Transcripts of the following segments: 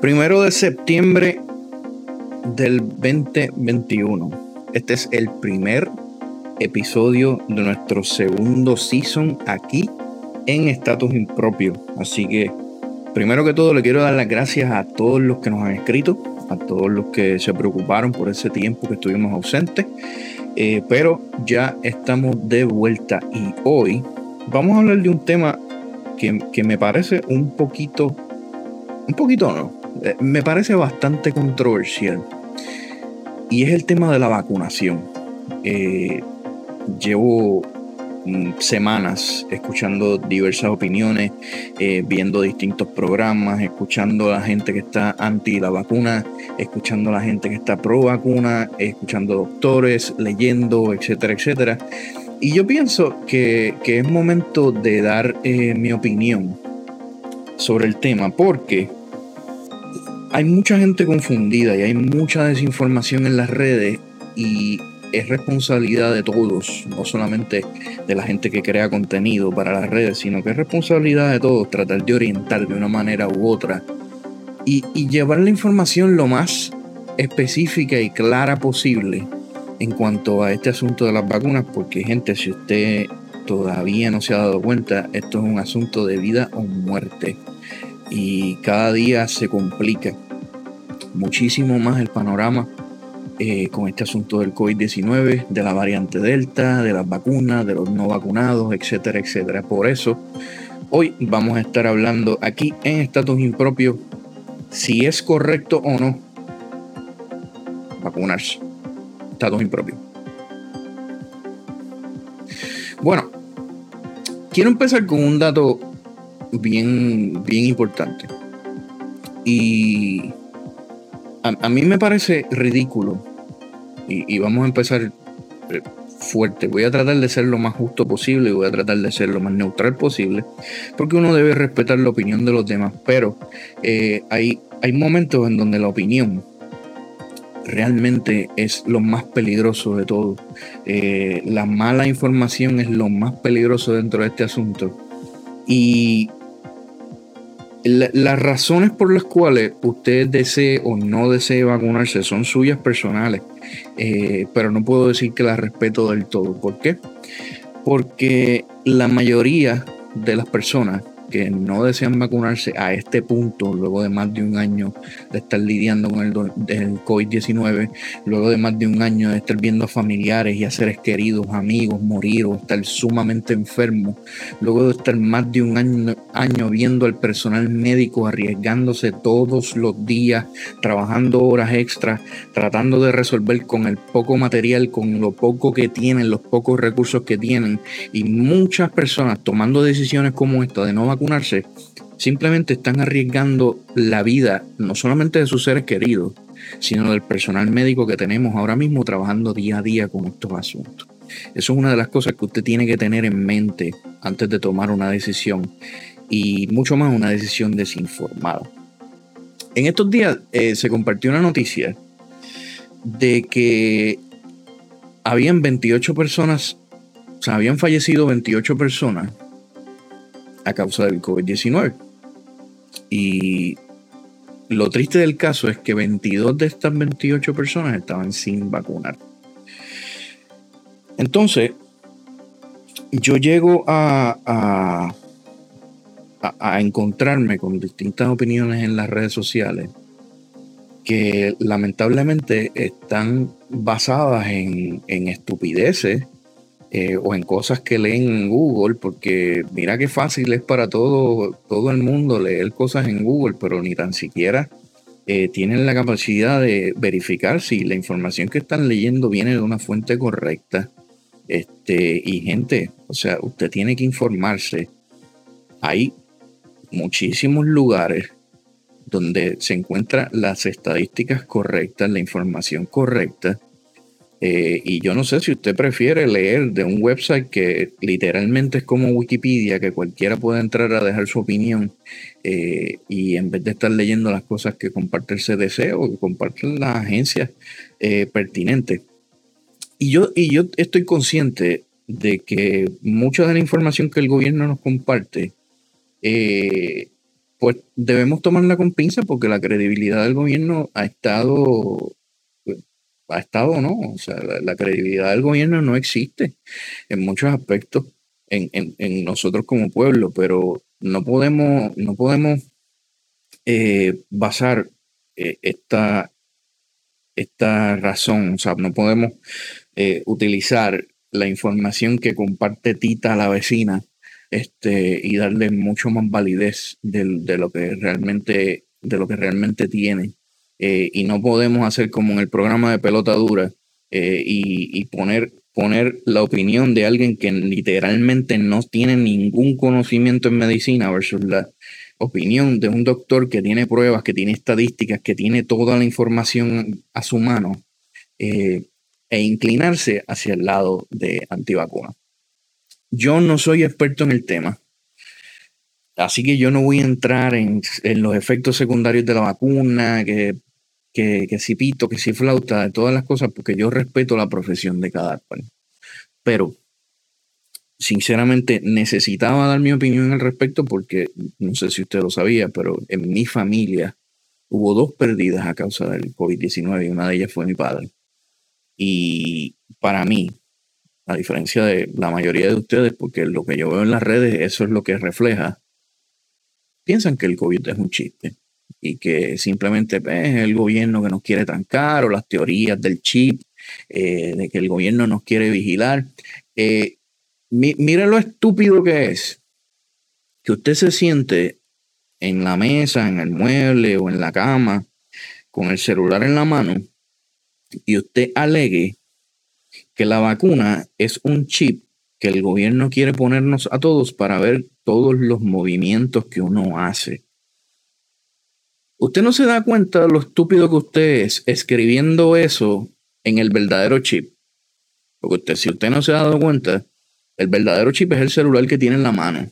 Primero de septiembre del 2021. Este es el primer episodio de nuestro segundo season aquí en Estatus Impropio. Así que, primero que todo, le quiero dar las gracias a todos los que nos han escrito, a todos los que se preocuparon por ese tiempo que estuvimos ausentes. Eh, pero ya estamos de vuelta y hoy vamos a hablar de un tema que, que me parece un poquito, un poquito no, me parece bastante controversial y es el tema de la vacunación. Eh, llevo mm, semanas escuchando diversas opiniones, eh, viendo distintos programas, escuchando a la gente que está anti la vacuna, escuchando a la gente que está pro vacuna, escuchando doctores, leyendo, etcétera, etcétera. Y yo pienso que, que es momento de dar mi opinión sobre el tema, porque hay mucha gente confundida y hay mucha desinformación en las redes y es responsabilidad de todos, no solamente de la gente que crea contenido para las redes, sino que es responsabilidad de todos tratar de orientar de una manera u otra y, llevar la información lo más específica y clara posible en cuanto a este asunto de las vacunas, porque gente, si usted todavía no se ha dado cuenta, esto es un asunto de vida o muerte y cada día se complica muchísimo más el panorama eh, con este asunto del COVID-19, de la variante Delta, de las vacunas, de los no vacunados, etcétera, etcétera. Por eso, hoy vamos a estar hablando aquí en Estatus Impropio si es correcto o no vacunarse. Estatus Impropio. Bueno, quiero empezar con un dato bien, bien importante. Y a, mí me parece ridículo. Y, vamos a empezar eh, fuerte. Voy a tratar de ser lo más justo posible y voy a tratar de ser lo más neutral posible. Porque uno debe respetar la opinión de los demás. Pero eh, hay, hay momentos en donde la opinión realmente es lo más peligroso de todo. Eh, la mala información es lo más peligroso dentro de este asunto. Y las razones por las cuales usted desee o no desee vacunarse son suyas personales, eh, pero no puedo decir que las respeto del todo. ¿Por qué? Porque la mayoría de las personas que no desean vacunarse a este punto, luego de más de un año de estar lidiando con el, COVID-19, luego de más de un año de estar viendo a familiares y a seres queridos, amigos morir o estar sumamente enfermos, luego de estar más de un año, año viendo al personal médico arriesgándose todos los días, trabajando horas extras, tratando de resolver con el poco material, con lo poco que tienen, los pocos recursos que tienen, y muchas personas tomando decisiones como esta de no vacunarse, vacunarse, simplemente están arriesgando la vida no solamente de sus seres queridos, sino del personal médico que tenemos ahora mismo trabajando día a día con estos asuntos. Eso es una de las cosas que usted tiene que tener en mente antes de tomar una decisión y mucho más una decisión desinformada. En estos días eh, se compartió una noticia de que habían 28 personas, o sea, habían fallecido 28 personas a causa del COVID-19. Y lo triste del caso es que 22 de estas 28 personas estaban sin vacunar. Entonces, yo llego a, a, a, encontrarme con distintas opiniones en las redes sociales que lamentablemente están basadas en, en estupideces eh, o en cosas que leen en Google, porque mira qué fácil es para todo, todo el mundo leer cosas en Google, pero ni tan siquiera eh, tienen la capacidad de verificar si la información que están leyendo viene de una fuente correcta. Este, y gente, o sea, usted tiene que informarse. Hay muchísimos lugares donde se encuentran las estadísticas correctas, la información correcta, eh, y yo no sé si usted prefiere leer de un website que literalmente es como Wikipedia, que cualquiera puede entrar a dejar su opinión eh, y en vez de estar leyendo las cosas que comparte el CDC o que comparten las agencias eh, pertinentes. Y yo, y yo estoy consciente de que mucha de la información que el gobierno nos comparte pues debemos tomarla con pinza porque la credibilidad del gobierno ha estado, ha estado, ¿no? O sea, la, credibilidad del gobierno no existe en muchos aspectos en, en, nosotros como pueblo, pero no podemos, no podemos eh, basar eh, esta, esta razón, o sea, no podemos eh, utilizar la información que comparte Tita la vecina este, y darle mucho más validez de, lo que realmente, de lo que realmente tiene. Eh, y no podemos hacer como en el programa de pelota dura eh, y, poner, poner la opinión de alguien que literalmente no tiene ningún conocimiento en medicina versus la opinión de un doctor que tiene pruebas, que tiene estadísticas, que tiene toda la información a su mano eh, e inclinarse hacia el lado de antivacuna. Yo no soy experto en el tema, así que yo no voy a entrar en, los efectos secundarios de la vacuna, que, que, si pito, que si flauta, todas las cosas, porque yo respeto la profesión de cada cual. Pero, sinceramente, necesitaba dar mi opinión al respecto porque, no sé si usted lo sabía, pero en mi familia hubo dos pérdidas a causa del COVID-19 y una de ellas fue mi padre. Y para mí, a diferencia de la mayoría de ustedes, porque lo que yo veo en las redes, eso es lo que refleja, piensan que el COVID es un chiste y que simplemente pues, es el gobierno que nos quiere trancar o las teorías del chip, eh, de que el gobierno nos quiere vigilar. Eh, mire lo estúpido que es que usted se siente en la mesa, en el mueble o en la cama con el celular en la mano y usted alegue que la vacuna es un chip que el gobierno quiere ponernos a todos para ver todos los movimientos que uno hace. Usted no se da cuenta de lo estúpido que usted es escribiendo eso en el verdadero chip. Porque usted, si usted no se ha dado cuenta, el verdadero chip es el celular que tiene en la mano.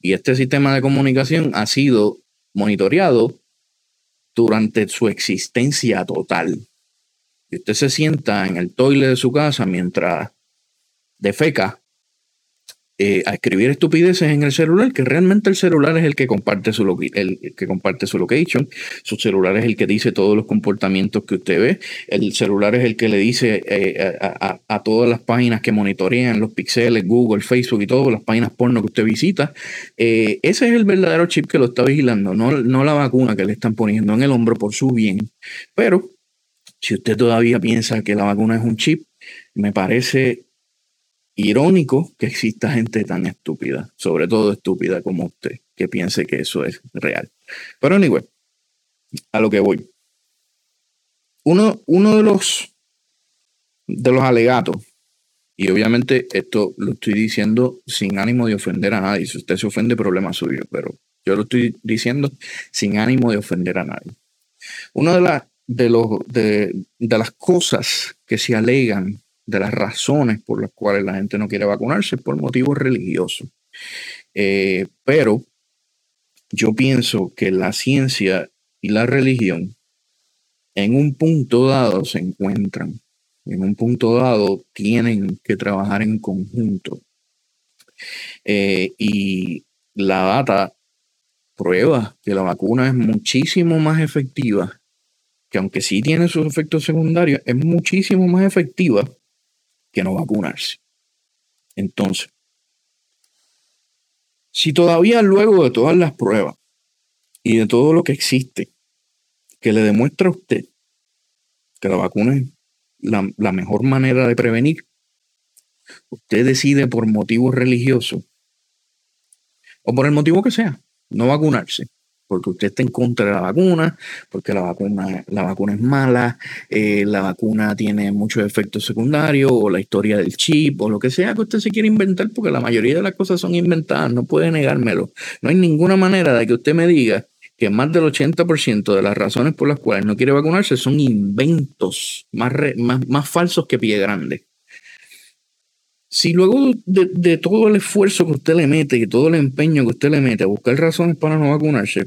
Y este sistema de comunicación ha sido monitoreado durante su existencia total y usted se sienta en el toile de su casa mientras defeca eh, a escribir estupideces en el celular, que realmente el celular es el que comparte su el, que comparte su location, su celular es el que dice todos los comportamientos que usted ve, el celular es el que le dice eh, a, todas las páginas que monitorean los pixeles, Google, Facebook y todas las páginas porno que usted visita. Eh, ese es el verdadero chip que lo está vigilando, no, no la vacuna que le están poniendo en el hombro por su bien. Pero si usted todavía piensa que la vacuna es un chip, me parece irónico que exista gente tan estúpida, sobre todo estúpida como usted, que piense que eso es real. Pero anyway, a lo que voy. Uno, uno de los de los alegatos, y obviamente esto lo estoy diciendo sin ánimo de ofender a nadie. Si usted se ofende, problema suyo, pero yo lo estoy diciendo sin ánimo de ofender a nadie. Una de de, los, de, las cosas que se alegan, de las razones por las cuales la gente no quiere vacunarse por motivos religiosos. Eh, pero yo pienso que la ciencia y la religión en un punto dado se encuentran, en un punto dado tienen que trabajar en conjunto. Eh, y la data prueba que la vacuna es muchísimo más efectiva que aunque sí tiene sus efectos secundarios, es muchísimo más efectiva que no vacunarse. Entonces, si todavía luego de todas las pruebas y de todo lo que existe, que le demuestra a usted que la vacuna es la, la mejor manera de prevenir, usted decide por motivos religiosos o por el motivo que sea, no vacunarse, porque usted está en contra de la vacuna, porque la vacuna, la vacuna es mala, eh, la vacuna tiene muchos efectos secundarios, o la historia del chip, o lo que sea que usted se quiera inventar, porque la mayoría de las cosas son inventadas, no puede negármelo. No hay ninguna manera de que usted me diga que más del 80% de las razones por las cuales no quiere vacunarse son inventos más, más, más falsos que pie grande. Si luego de, todo el esfuerzo que usted le mete y todo el empeño que usted le mete a buscar razones para no vacunarse,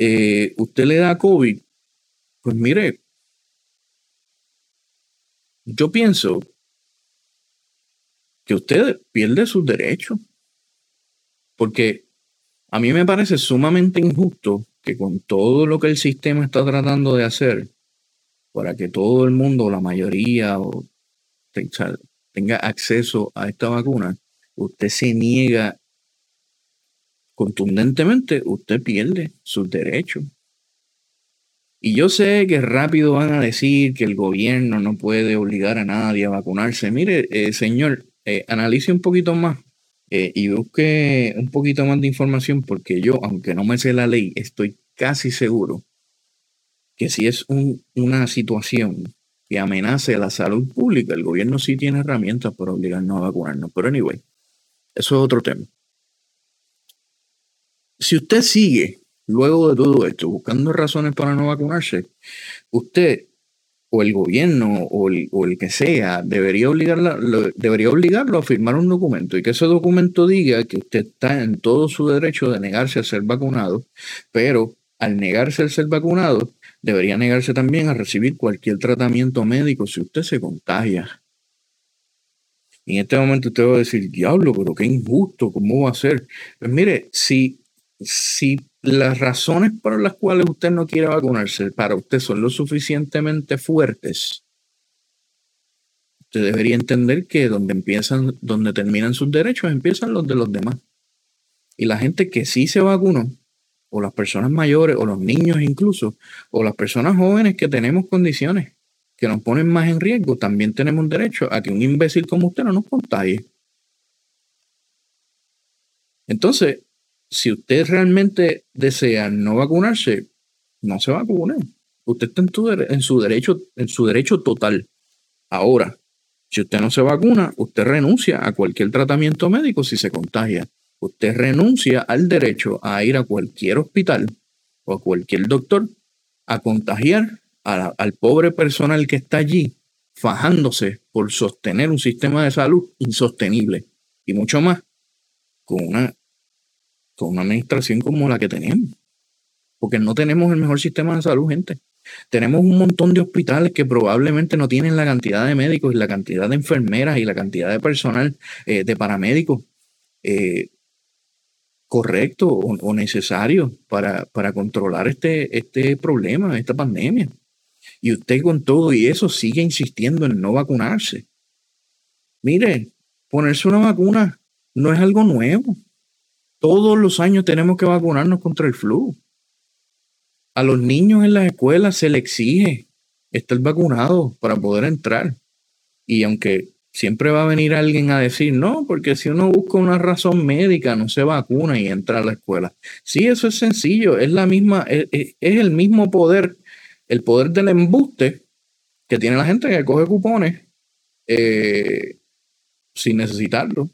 eh, usted le da COVID, pues mire, yo pienso que usted pierde sus derechos. Porque A mí me parece sumamente injusto que con todo lo que el sistema está tratando de hacer para que todo el mundo, la mayoría, tenga acceso a esta vacuna, usted se niega contundentemente, usted pierde sus derechos. Y yo sé que rápido van a decir que el gobierno no puede obligar a nadie a vacunarse. Mire, eh, señor, eh, analice un poquito más eh, y busque un poquito más de información porque yo, aunque no me sé la ley, estoy casi seguro que si es una situación que amenace la salud pública, el gobierno sí tiene herramientas para obligarnos a vacunarnos. Pero anyway, eso es otro tema. Si usted sigue luego de todo esto buscando razones para no vacunarse, usted o el gobierno o el, que sea debería, debería obligarlo a firmar un documento y que ese documento diga que usted está en todo su derecho de negarse a ser vacunado, pero al negarse a ser vacunado, debería negarse también a recibir cualquier tratamiento médico si usted se contagia. Y en este momento usted va a decir, diablo, pero qué injusto, ¿cómo va a ser? Pues mire, si, si las razones por las cuales usted no quiere vacunarse para usted son lo suficientemente fuertes, usted debería entender que donde empiezan, donde terminan sus derechos, empiezan los de los demás. Y la gente que sí se vacunó, o las personas mayores, o los niños incluso, o las personas jóvenes que tenemos condiciones que nos ponen más en riesgo, también tenemos derecho a que un imbécil como usted no nos contagie. Entonces, si usted realmente desea no vacunarse, no se vacune. Usted está en, su derecho, en su derecho total. Ahora, si usted no se vacuna, usted renuncia a cualquier tratamiento médico si se contagia. Usted renuncia al derecho a ir a cualquier hospital o a cualquier doctor a contagiar al pobre personal que está allí fajándose por sostener un sistema de salud insostenible y mucho más con una con una administración como la que tenemos. Porque no tenemos el mejor sistema de salud, gente. Tenemos un montón de hospitales que probablemente no tienen la cantidad de médicos y la cantidad de enfermeras y la cantidad de personal eh, de paramédicos eh, correcto o, necesario para, para, controlar este, este problema, esta pandemia. Y usted con todo y eso sigue insistiendo en no vacunarse. Mire, ponerse una vacuna no es algo nuevo. Todos los años tenemos que vacunarnos contra el flu. A los niños en las escuelas se les exige estar vacunados para poder entrar. Y aunque siempre va a venir alguien a decir, no, porque si uno busca una razón médica, no se vacuna y entra a la escuela. Sí, eso es sencillo, es la misma, es, el mismo poder, el poder del embuste que tiene la gente que coge cupones eh, sin necesitarlo.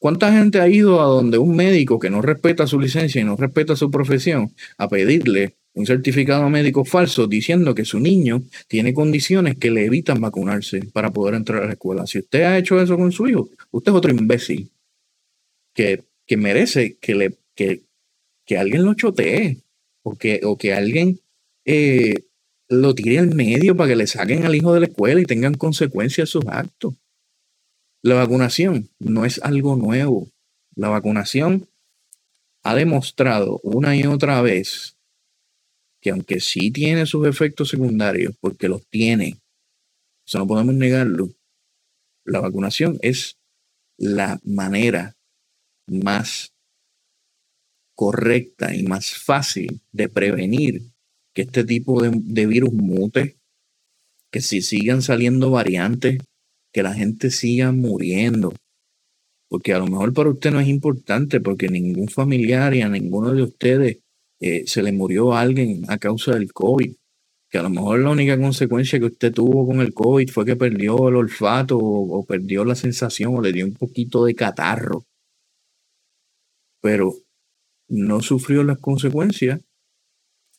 ¿Cuánta gente ha ido a donde un médico que no respeta su licencia y no respeta su profesión a pedirle un certificado médico falso diciendo que su niño tiene condiciones que le evitan vacunarse para poder entrar a la escuela? Si usted ha hecho eso con su hijo, usted es otro imbécil que, que merece que, le, que, que alguien lo chotee o que, o que alguien eh, lo tire al medio para que le saquen al hijo de la escuela y tengan consecuencias sus actos. La vacunación no es algo nuevo. La vacunación ha demostrado una y otra vez que aunque sí tiene sus efectos secundarios, porque los tiene, eso no podemos negarlo, la vacunación es la manera más correcta y más fácil de prevenir que este tipo de, virus mute, que si sigan saliendo variantes, que la gente siga muriendo. Porque a lo mejor para usted no es importante, porque ningún familiar y a ninguno de ustedes eh, se le murió a alguien a causa del COVID. Que a lo mejor la única consecuencia que usted tuvo con el COVID fue que perdió el olfato o, perdió la sensación o le dio un poquito de catarro. Pero no sufrió las consecuencias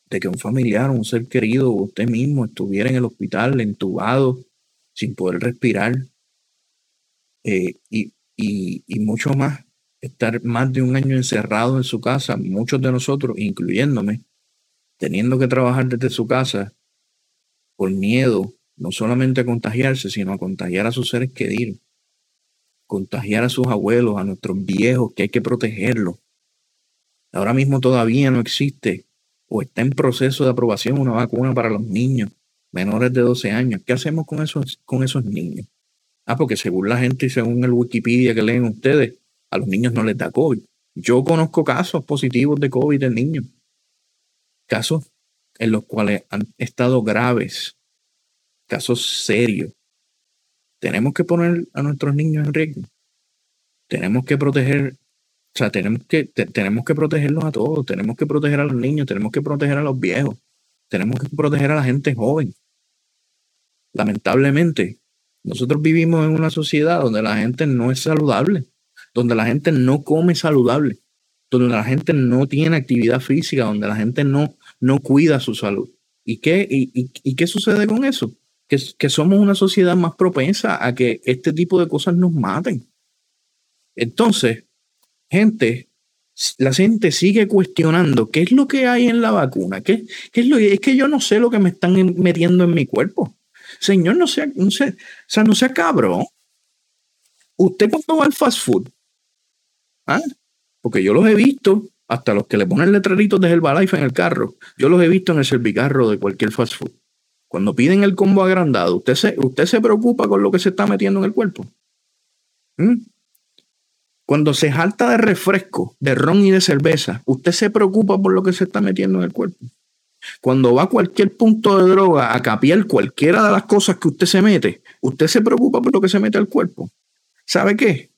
de que un familiar, un ser querido o usted mismo estuviera en el hospital entubado sin poder respirar eh, y, y, mucho más, estar más de un año encerrado en su casa, muchos de nosotros, incluyéndome, teniendo que trabajar desde su casa por miedo, no solamente a contagiarse, sino a contagiar a sus seres queridos, contagiar a sus abuelos, a nuestros viejos, que hay que protegerlos. Ahora mismo todavía no existe o está en proceso de aprobación una vacuna para los niños menores de 12 años. ¿Qué hacemos con esos, con esos niños? Ah, porque según la gente y según el Wikipedia que leen ustedes, a los niños no les da COVID. Yo conozco casos positivos de COVID en niños. Casos en los cuales han estado graves. Casos serios. Tenemos que poner a nuestros niños en riesgo. Tenemos que proteger o sea, tenemos que, tenemos que protegerlos a todos, tenemos que proteger a los niños, tenemos que proteger a los viejos, tenemos que proteger a la gente joven. Lamentablemente, nosotros vivimos en una sociedad donde la gente no es saludable, donde la gente no come saludable, donde la gente no tiene actividad física, donde la gente no, no cuida su salud. ¿Y qué, y, qué sucede con eso? Que, que somos una sociedad más propensa a que este tipo de cosas nos maten. Entonces, gente, la gente sigue cuestionando qué es lo que hay en la vacuna, qué, es lo es que yo no sé lo que me están metiendo en mi cuerpo. Señor, no sea, no sea, o sea, no sea cabrón. Usted cuando va al fast food, ¿ah? porque yo los he visto, hasta los que le ponen letreritos de Herbalife en el carro, yo los he visto en el servicarro de cualquier fast food. Cuando piden el combo agrandado, ¿usted se, usted se preocupa con lo que se está metiendo en el cuerpo? ¿Mm? Cuando se jalta de refresco, de ron y de cerveza, usted se preocupa por lo que se está metiendo en el cuerpo. Cuando va a cualquier punto de droga a capiar cualquiera de las cosas que usted se mete, usted se preocupa por lo que se mete al cuerpo. ¿Sabe qué?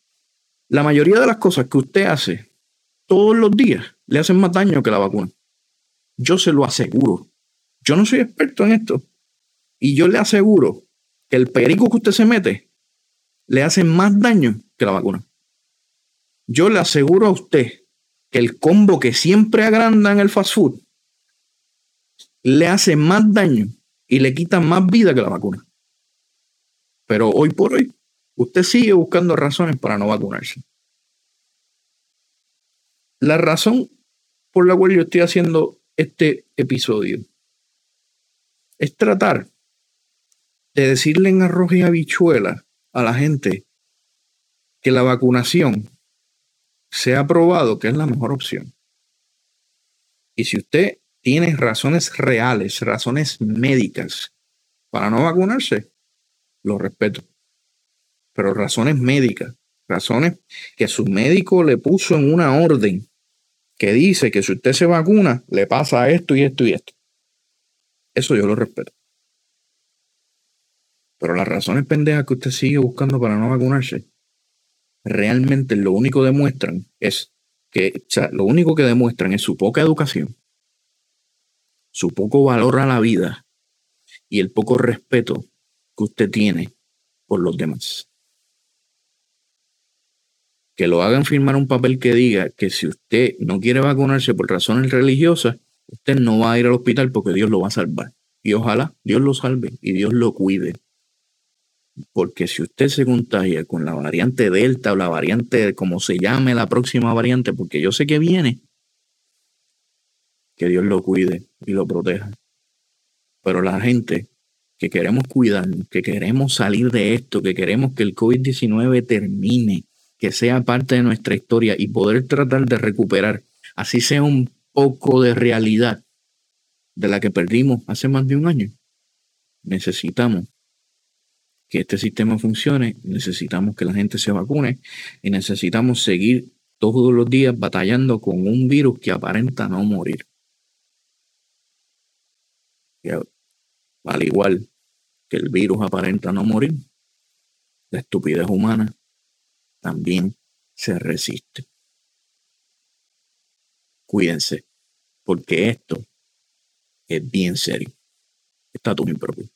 La mayoría de las cosas que usted hace todos los días le hacen más daño que la vacuna. Yo se lo aseguro. Yo no soy experto en esto. Y yo le aseguro que el perico que usted se mete le hace más daño que la vacuna. Yo le aseguro a usted que el combo que siempre agranda en el fast food le hace más daño y le quita más vida que la vacuna. Pero hoy por hoy, usted sigue buscando razones para no vacunarse. La razón por la cual yo estoy haciendo este episodio es tratar de decirle en arroz y habichuela a la gente que la vacunación se ha probado que es la mejor opción. Y si usted tiene razones reales, razones médicas para no vacunarse, lo respeto. Pero razones médicas, razones que su médico le puso en una orden que dice que si usted se vacuna, le pasa esto y esto y esto. Eso yo lo respeto. Pero las razones pendejas que usted sigue buscando para no vacunarse, realmente lo único demuestran es que, lo único que demuestran es su poca educación, su poco valor a la vida y el poco respeto que usted tiene por los demás. Que lo hagan firmar un papel que diga que si usted no quiere vacunarse por razones religiosas, usted no va a ir al hospital porque Dios lo va a salvar. Y ojalá Dios lo salve y Dios lo cuide. Porque si usted se contagia con la variante Delta o la variante, como se llame la próxima variante, porque yo sé que viene, que Dios lo cuide y lo proteja. Pero la gente que queremos cuidar, que queremos salir de esto, que queremos que el COVID-19 termine, que sea parte de nuestra historia y poder tratar de recuperar, así sea un poco de realidad de la que perdimos hace más de un año, necesitamos que este sistema funcione, necesitamos que la gente se vacune y necesitamos seguir todos los días batallando con un virus que aparenta no morir. Al igual que el virus aparenta no morir, la estupidez humana también se resiste. Cuídense, porque esto es bien serio. Está todo impropio.